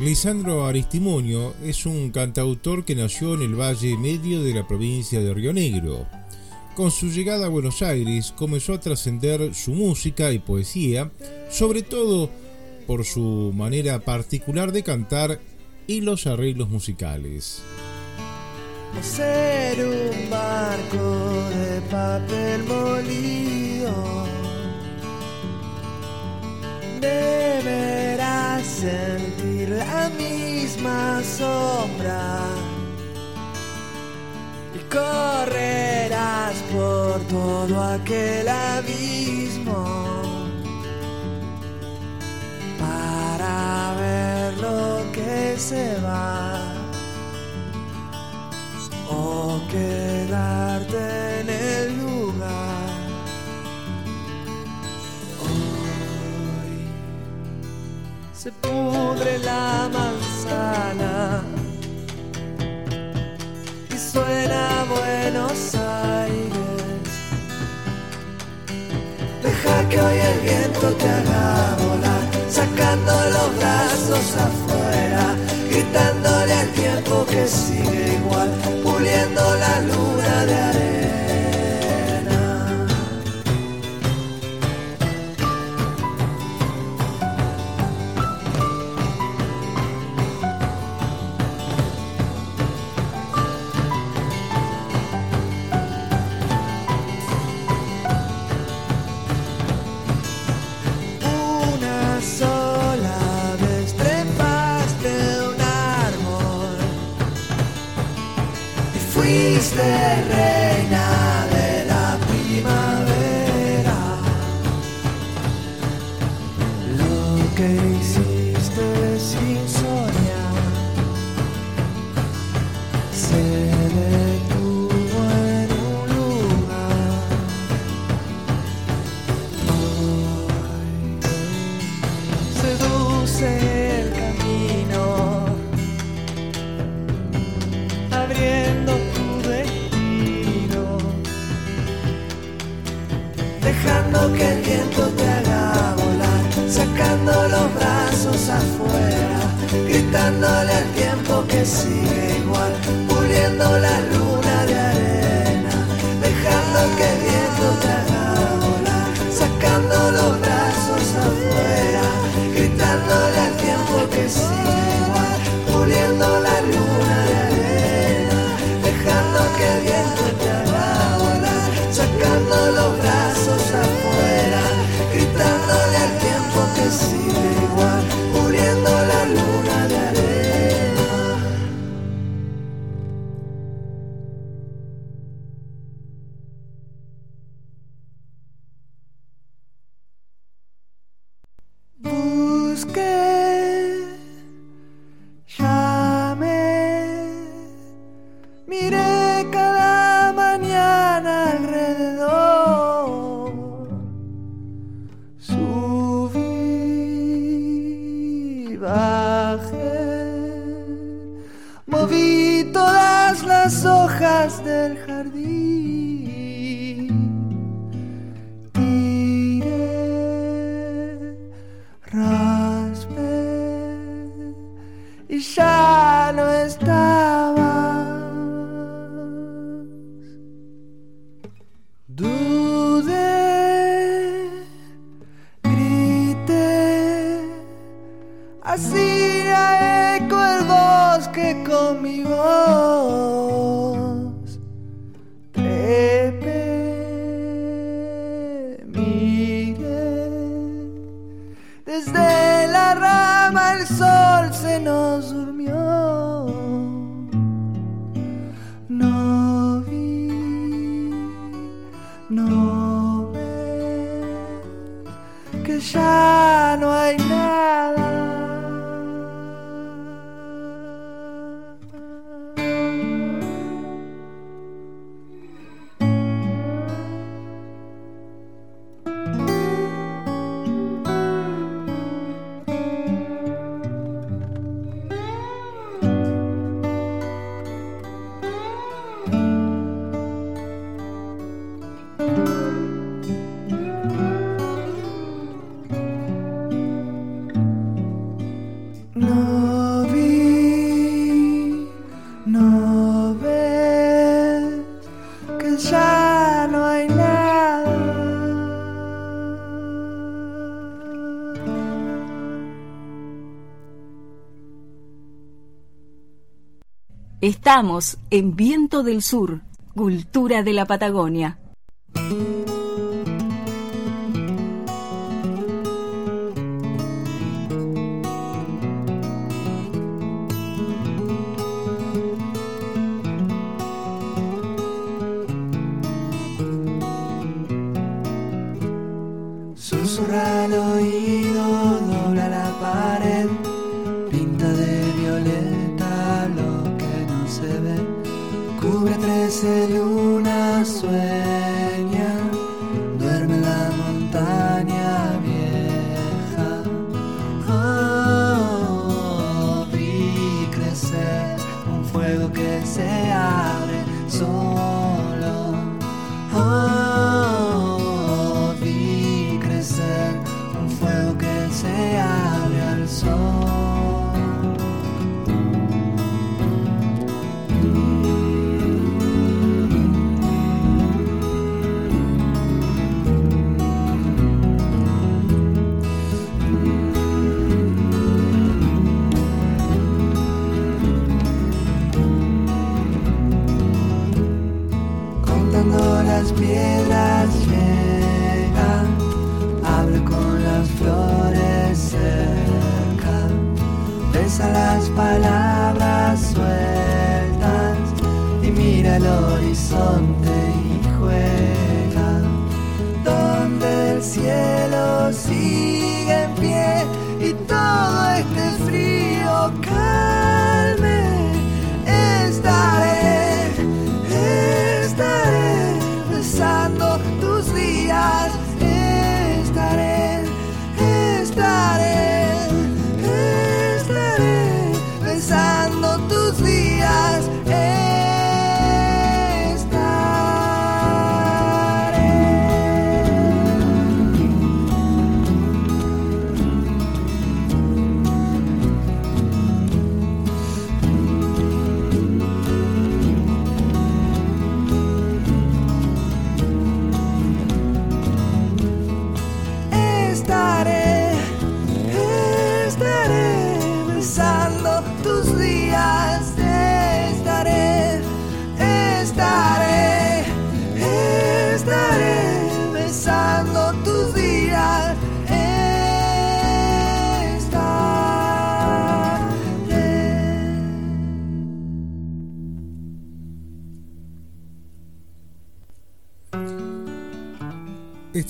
Lisandro Aristimonio es un cantautor que nació en el valle medio de la provincia de Río Negro. Con su llegada a Buenos Aires comenzó a trascender su música y poesía, sobre todo por su manera particular de cantar y los arreglos musicales. Ser un barco de papel molido deberás la misma sombra y correrás por todo aquel abismo para ver lo que se va o quedarte en el lugar. se pudre la manzana y suena Buenos Aires. Deja que hoy el viento te haga volar, sacando los brazos afuera, gritándole al tiempo que sigue igual, puliendo la luna fuiste reina de la primavera. Lo que que el viento te haga volar, sacando los brazos afuera, gritándole al tiempo que sigue scared. Estamos en Viento del Sur, Cultura de la Patagonia.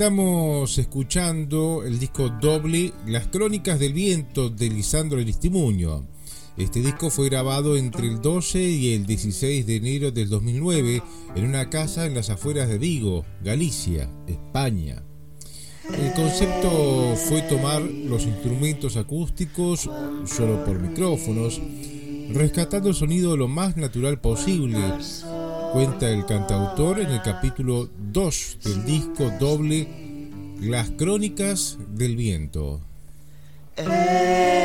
Estamos escuchando el disco doble Las Crónicas del Viento de Lisandro Aristimuño. Este disco fue grabado entre el 12 y el 16 de enero del 2009 en una casa en las afueras de Vigo, Galicia, España. El concepto fue tomar los instrumentos acústicos solo por micrófonos, rescatando el sonido lo más natural posible, cuenta el cantautor en el capítulo 2 del disco doble Las Crónicas del Viento. Ey,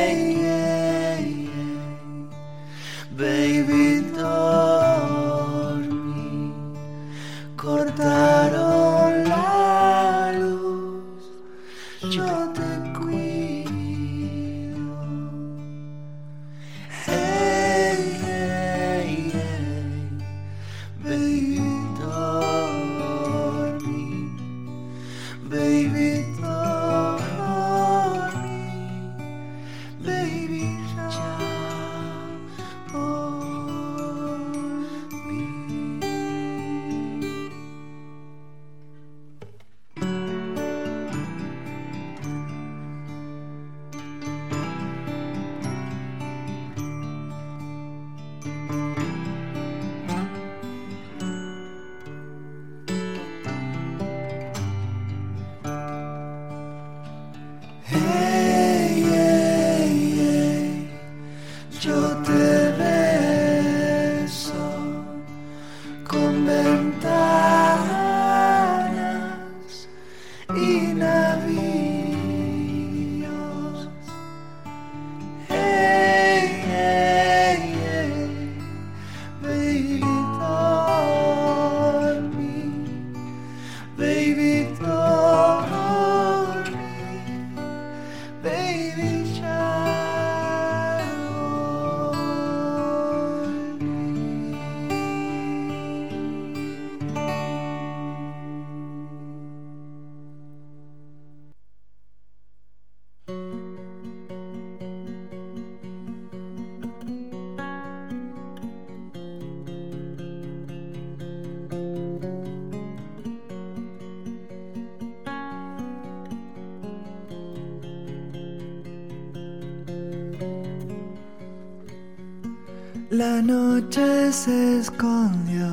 La noche se escondió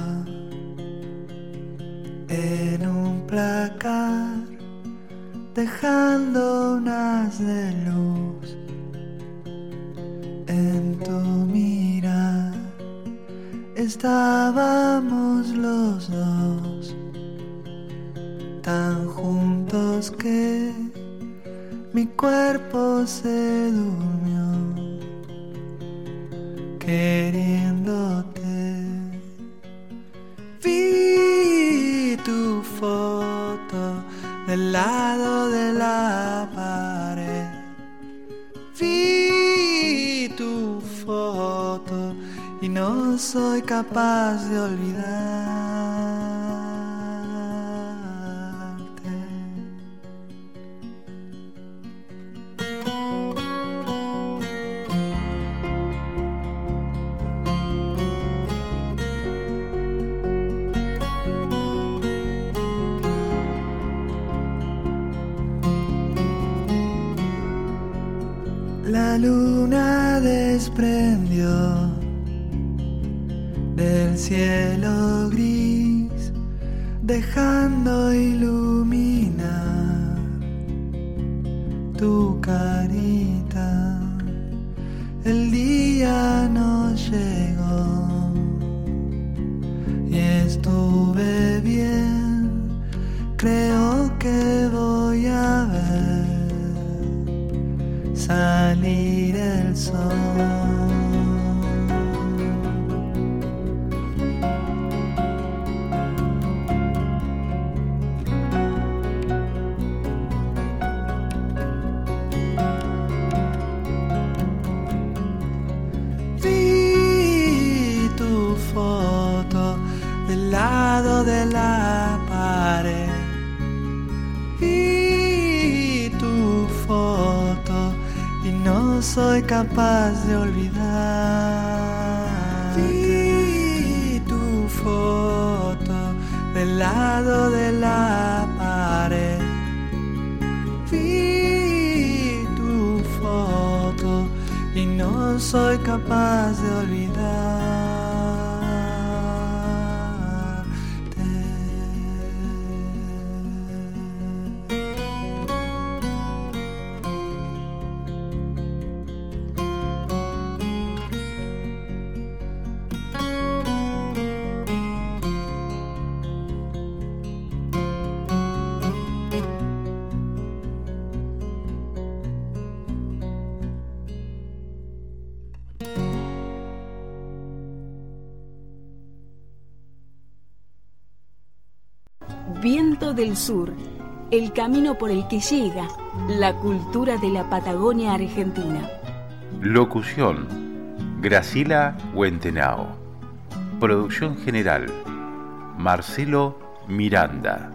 en un placar, dejando unas de luz en tu mirar. Estábamos los dos tan juntos que mi cuerpo se durmió queriéndote. Vi tu foto del lado de la pared. Vi tu foto y no soy capaz de olvidar. La luna desprendió del cielo gris, dejando iluminar tu carita. El día no llegó y estuve bien, creo sun. Soy capaz de olvidar. Vi tu foto del lado de la pared. Vi tu foto y no soy capaz de olvidarte. Viento del Sur, el camino por el que llega la cultura de la Patagonia Argentina. Locución: Gracila Huentenao. Producción general: Marcelo Miranda.